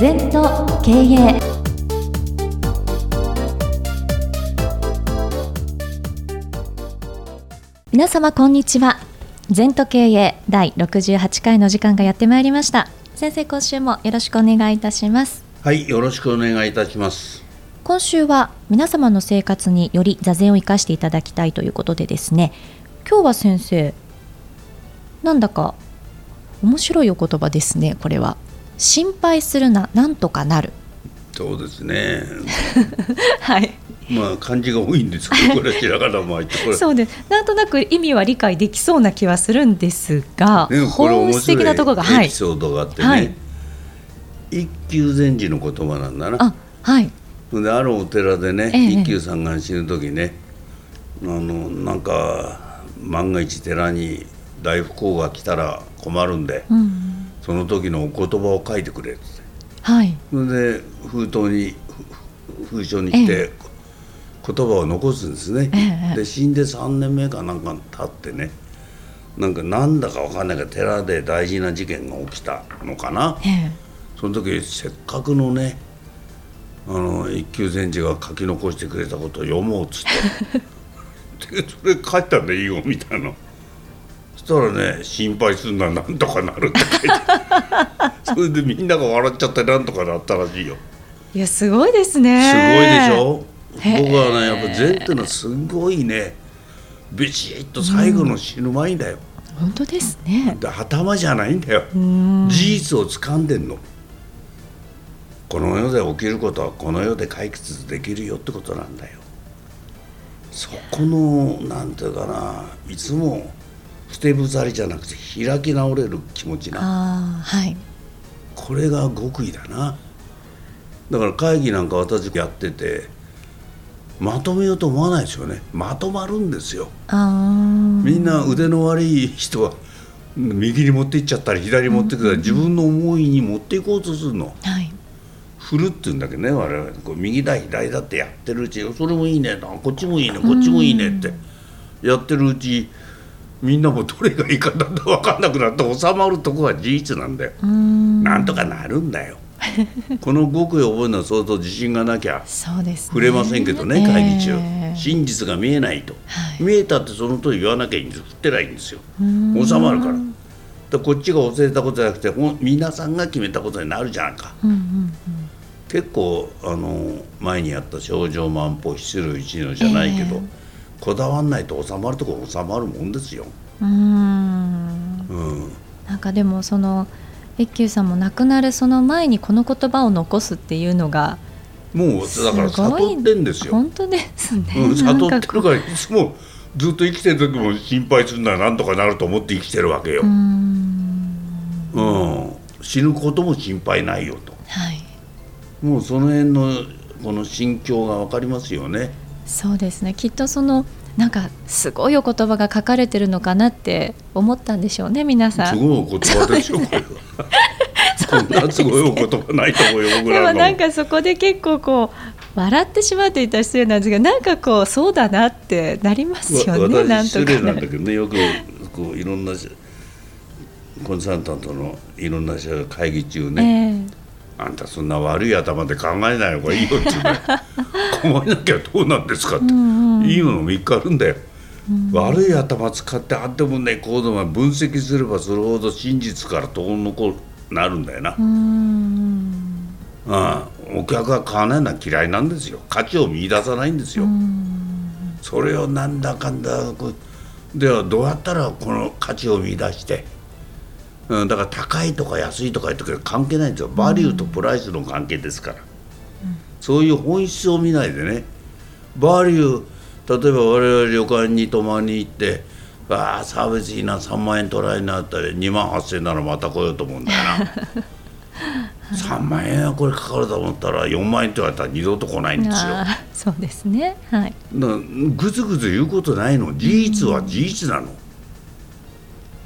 全と経営皆様こんにちは。全と経営第68回の時間がやってまいりました。先生今週もよろしくお願いいたします。はいよろしくお願いいたします。今週は皆様の生活により座禅を生かしていただきたいということでですね。今日は先生なんだか面白いお言葉ですねこれは心配するななんとかなる。そうですね。はい。まあ漢字が多いんですけどこれひらがなも入ってこれ。そうです。なんとなく意味は理解できそうな気はするんですが、ね、本質的なところがエピソードがあってね、はい。一休禅師の言葉なんだな。あはい。であるお寺でね、ええ一休さんが死ぬ時ねあのなんか万が一寺に大不幸が来たら困るんで、うんその時のお言葉を書いてくれって。はい。それで封筒にふ封書にして、言葉を残すんですね、ええで死んで3年目かなんか経ってねなんかなんだかわかんないけど寺で大事な事件が起きたのかな。ええ。その時せっかくのねあの一休禅師が書き残してくれたことを読もうっつって。でそれ書いたんだよみたいなそしたらね心配すんななんとかなるって書いて それでみんなが笑っちゃってなんとかなったらしいよ。いやすごいですすねごいでしょ？僕はねやっぱ禅ってのはすごいねビシッと最後の死ぬ前だよ、本当ですね。で頭じゃないんだよ。うん。事実を掴んでんの。この世で起きることはこの世で解決できるよってことなんだよ。そこのなんていうかないつも捨てぶざりじゃなくて開き直れる気持ちな。はい。これが極意だな。だから会議なんか私やっててまとめようと思わないですよね。まとまるんですよ。みんな腕の悪い人は右に持っていっちゃったり左に持ってくったり自分の思いに持っていこうとするの。はい。振るって言うんだけどね我々。こう右だ左だってやってるうちそれもいいねあこっちもいいねこっちもいいねってやってるうちみんなもどれがいいかだんだん分かんなくなって収まるとこは事実なんだよ。うん。なんとかなるんだよ。この極意を覚えるのは相当自信がなきゃそうですね。触れませんけどね、会議中、ええ真実が見えないと、はい。見えたってその通り言わなきゃいいんです振ってないんですよ。うん。収まるから。でこっちが教えたことじゃなくて皆さんが決めたことになるじゃんか。うんうん結構あの前にやった少女万歩失る一のじゃないけど、ええこだわんないと収まるとこ収まるもんですよ、うんうん。うん、なんかでもその一休さんも亡くなるその前にこの言葉を残すっていうのがもうだからすごい。悟ってんですよ、本当ですね、うん、悟ってるからいつもずっと生きてる時も心配するならなんとかなると思って生きてるわけよ。う、ん。うん、死ぬことも心配ないよと。はい。もうその辺のこの心境が分かりますよねそうですね。きっとそのなんかすごいお言葉が書かれてるのかなって思ったんでしょうね皆さん。すごいお言葉ですよ。これは。こんなすごいお言葉ないと思うよ僕でもなんかそこで結構こう笑ってしまうと言ったら失礼なんですがなんかこうそうだなってなりますよわねなん私失礼とかななんだけどねよくこういろんなコンサルタントのいろんな会議中ね、えあんたそんな悪い頭で考えない方がいいよって言うね。なきゃどうなんですかって、いいのも3日あるんだよ、悪い頭使ってあってもねこうでも分析すればするほど真実から遠のこなるんだよな、えうんああお客が買わないのは嫌いなんですよ。価値を見出さないんですよ、それをなんだかんだではどうやったらこの価値を見出して、うん、だから高いとか安いとか言ってくれ関係ないんですよ。バリューとプライスの関係ですから、そういう本質を見ないでね。バリュー例えば我々旅館に泊まりに行ってああサービスいいな3万円取られになったら2万8千円ならまた来ようと思うんだよな。3万円はこれかかると思ったら4万円って言われたら二度と来ないんですよ。そうですね。はい。ぐずぐず言うことないの。事実は事実なの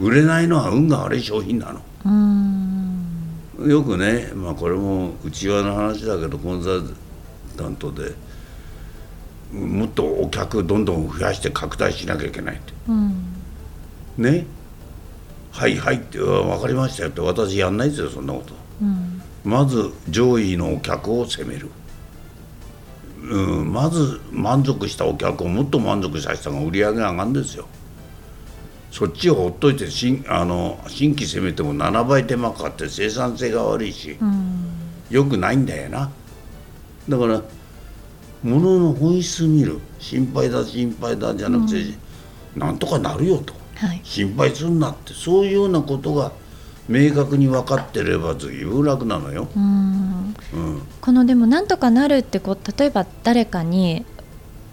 売れないのは運が悪い商品なの。うん。よくねまあこれも内輪の話だけどコンサルタントでもっとお客どんどん増やして拡大しなきゃいけないって。うん。ね？はいはいって「分かりましたよ」って私やんないですよそんなこと。うん。まず上位のお客を責める、うん、まず満足したお客をもっと満足させた方が売り上げ上がるんですよそっちをほっといて新あの新規攻めても7倍手間かかって生産性が悪いし、よくないんだよな。だから物の本質見る。心配だ心配だじゃなくて、なんとかなるよと、はい。心配すんなって。そういうようなことが明確に分かってれば随分楽なのよ。うん。うん。このでもなんとかなるってこう例えば誰かに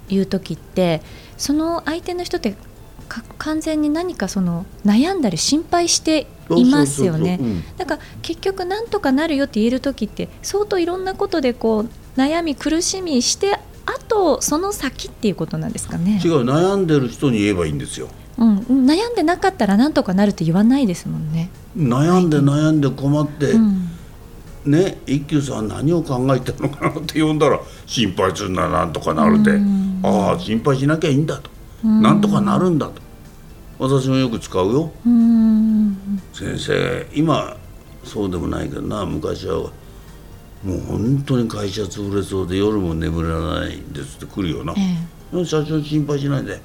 言う時ってその相手の人ってか完全に何かその悩んだり心配していますよね。だから結局なんとかなるよって言える時って相当いろんなことでこう悩み苦しみしてあとその先っていうことなんですかね。違、う悩んでる人に言えばいいんですよ。うん、悩んでなかったらなんとかなるって言わないですもんね、悩んで悩んで困って、うん、ね一休さん何を考えてるのかなって呼んだら心配するならなんとかなるで、うん。ああ心配しなきゃいいんだと、うんなんとかなるんだと。私もよく使うよ。うん。先生今そうでもないけどな。昔はもう本当に会社潰れそうで夜も眠れないんですって来るよな、ええ。社長心配しないで。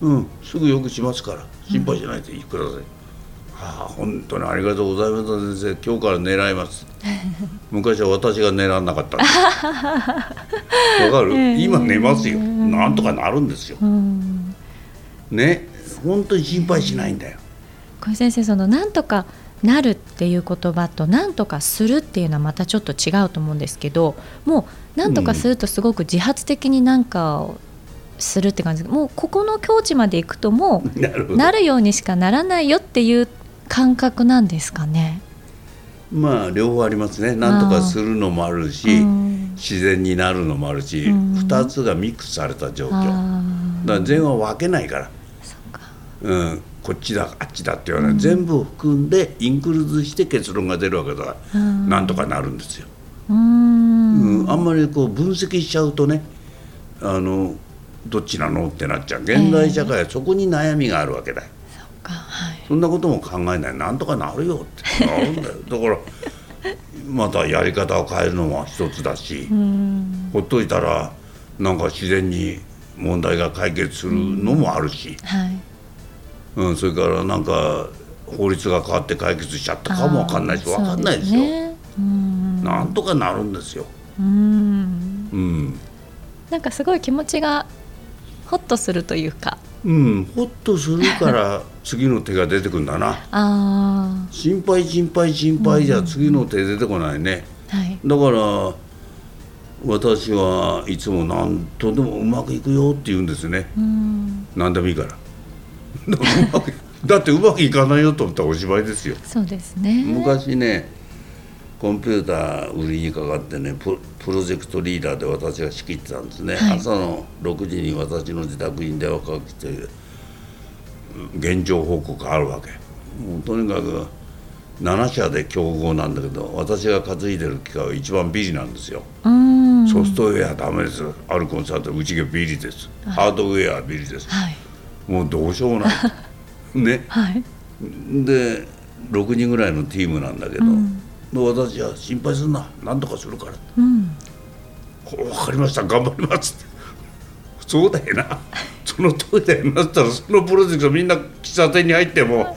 うんすぐよくしますから。心配しないでください、はあ本当にありがとうございます先生。今日から狙います。昔は私が狙わなかった わかる、今寝ますよ。なんとかなるんですよ。うん。ね本当に心配しないんだよ。小井先生そのなんとかなるっていう言葉となんとかするっていうのはまたちょっと違うと思うんですけどもうなんとかするとすごく自発的になんかをするって感じ。でもうここの境地まで行くともう なるようにしかならないよっていう感覚なんですかね？まあ両方ありますね。なんとかするのもあるし、うん。自然になるのもあるし、うん。二つがミックスされた状況。だかあら善は分けないから、うん、こっちだあっちだって言わない、全部含んでインクルーズして結論が出るわけだから、うん。なんとかなるんですよ、うーん。うん。あんまりこう分析しちゃうとねあのどっちなのってなっちゃう。現代社会はそこに悩みがあるわけだ。よそっかはいそんなことも考えない。なんとかなるよって。なるんだよ。だからまたやり方を変えるのも一つだし、うん。ほっといたらなんか自然に問題が解決するのもあるし、はい。うん、それからなんか法律が変わって解決しちゃったかもわかんないしあーわかんないですよ。ね。うん。なんとかなるんですよ。うん。うん、なんかすごい気持ちがホッとするというかうん、ほっとするから次の手が出てくるんだな。あ心配心配心配じゃ次の手出てこないね。あはいだから私はいつも何とでもうまくいくよって言うんですね。うん何でもいいから。だってうまくいかないよと思ったらおしまいですよ。そうですね昔ねコンピューター売りにかかってねププロジェクトリーダーで私が仕切ってたんですね、はい。朝の6時に私の自宅に電話かけて現状報告あるわけ。もうとにかく7社で競合なんだけど私が担いでる機械は一番ビリなんですよ、うん。ソフトウェアダメです。あるコンサートうちがビリです。ハードウェアはビリです。はい。もうどうしようもない。ね。はい。で6人ぐらいのチームなんだけど、うんで私は心配するな。何とかするから。うん分かりました。頑張りますって。そうだよな。その通りだよなったらそのプロジェクトみんな喫茶店に入っても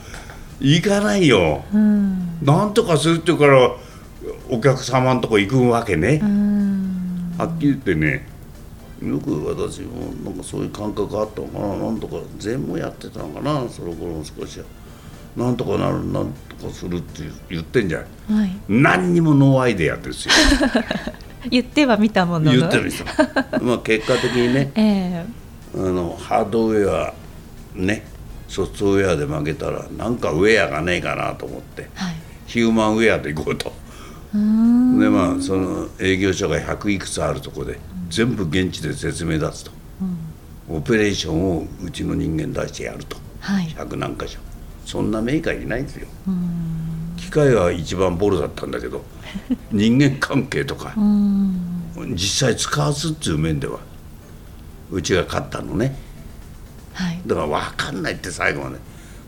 行かないよ。うん。何とかするって言うからお客様のとこ行くわけね。う、んはっきり言ってね。よく私もなんかそういう感覚があったのかな。なんとか禅もやってたのかな。その頃も少しはなんとかなるなんとかするって言ってんじゃん。はい。何にもノーアイデアですよ。言っては見たものの。言ってる人。まあ結果的にね ええ。あのハードウェアねソフトウェアで負けたらなんかウェアがねえかなと思ってはい。ヒューマンウェアで行こうと。うーん。でまあその営業所が100いくつあるとこで全部現地で説明出すと、オペレーションをうちの人間出してやると。はい。100何箇所そんなメーカーいないんですよ。うん。機械は一番ボロだったんだけど 人間関係とか。うん。実際使わずっていう面ではうちが勝ったのね。はい。だから分かんないって最後まで。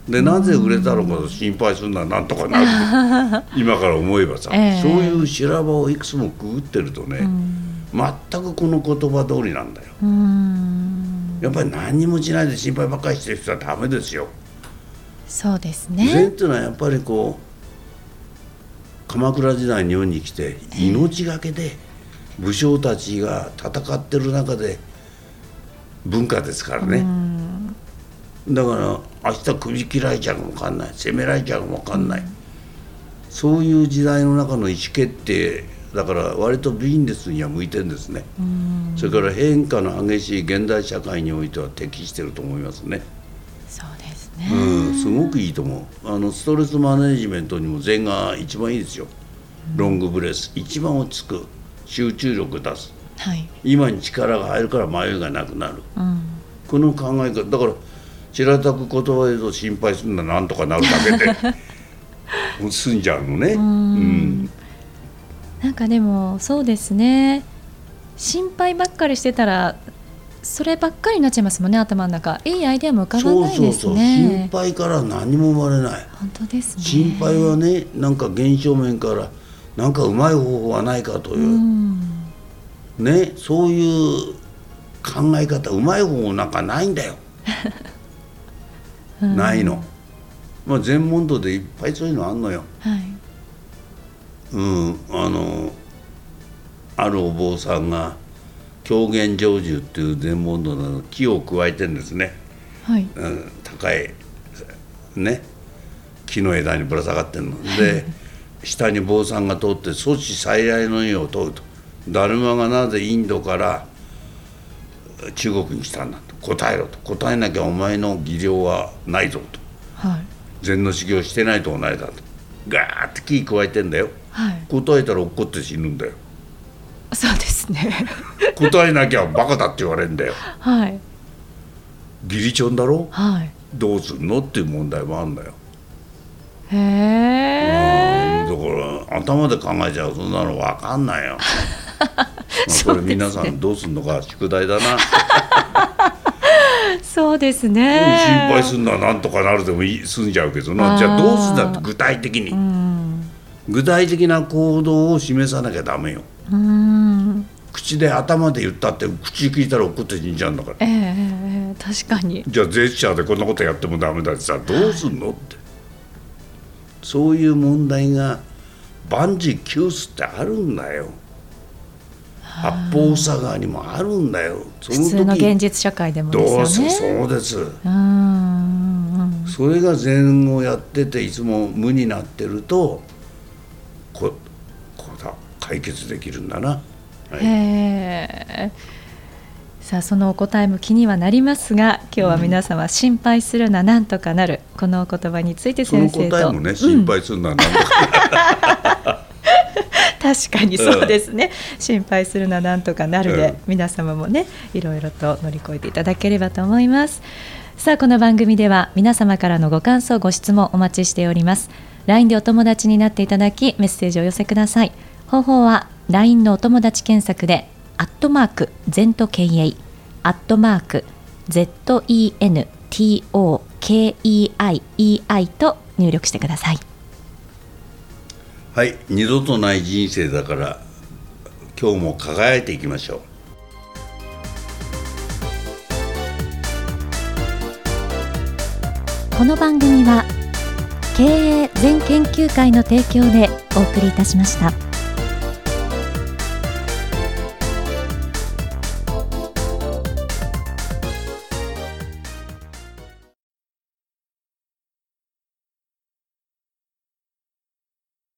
でなぜ売れたのか心配するのはなんとかなる。今から思えばさ、ええ。そういう修羅場をいくつもくぐってるとね、全くこの言葉通りなん。だよやっぱり何にもしないで心配ばっかりしてる人はダメですよそうです禅っねていうのはやっぱりこう鎌倉時代に日本に来て命がけで武将たちが戦ってる中で文化ですからね。だから明日首切られちゃうかもわかんない。攻められちゃうかもわかんない、そういう時代の中の意思決定だから割とビジネスには向いてるんですね。それから変化の激しい現代社会においては適してると思いますね。そうですね、うん、すごくいいと思う。あのストレスマネジメントにも禅が一番いいですよ、ロングブレス。一番落ち着く。集中力出す。はい、今に力が入るから迷いがなくなる。うん、この考え方。だから白たく言葉でと心配するのはなんとかなるだけで。もう済んじゃうのね。うん。なんかでもそうですね。心配ばっかりしてたらそればっかりになっちゃいますもんね頭の中。いいアイデアも浮かばないですそうそう心ね配から何も生まれない。本当ですね。心配はねなんか現象面からなんかうまい方法はないかという、うん。ねそういう考え方うまい方法なんかないんだよ、うん。ないの。まあ禅問答でいっぱいそういうのあんのよ。はい。うんあのあるお坊さんが狂言成就っていう禅問答の木を加えてんですね、はい。うん、高いね木の枝にぶら下がってんの。で下に坊さんが通って阻止再来の意を問うと。ダルマがなぜインドから中国に来たんだと。答えろと。答えなきゃお前の技量はないぞと。はい。禅の修行してないと同じだと。ガーって木加えてんだよ。はい。答えたら落っこって死ぬんだよ。そうですね。答えなきゃバカだって言われるんだよ。はい。義理チョンだろ？はい。どうすんの？っていう問題もあるんだよ。へえうん。だから頭で考えちゃうそんなの分かんないよ。まあこれ皆さんどうすんのか宿題だな。そうです心ね配するのはなんとかなるでもいい済んじゃうけどな。じゃあどうすんだって具体的に。うん。具体的な行動を示さなきゃダメよ。うん口で頭で言ったって口聞いたら怒って死んじゃうんだから。ええええええ確かに。じゃあジェスチャーでこんなことやってもダメだってさどうすんのって。そういう問題が万事休すってあるんだよ。八方塞がにもあるんだよ。そ普通の現実社会でもですよね。どうせそうです。うんうんそれが禅をやってていつも無になってるとここうだ解決できるんだな、はえさあそのお答えも気にはなりますが今日は皆様心配するななんとかなる。このお言葉についてその先生と。答えもね心配するのは何とか、確かにそうですね、心配するななんとかなるで、うん皆様もねいろいろと乗り越えていただければと思います。さあこの番組では皆様からのご感想ご質問お待ちしております。LINE でお友達になっていただきメッセージをお寄せください。方法は LINE のお友達検索でアットマーク ZENTOKEI アットマーク ZENTOKEIEI と入力してくださいはい、二度とない人生だから今日も輝いていきましょうこの番組は経営全研究会の提供でお送りいたしました。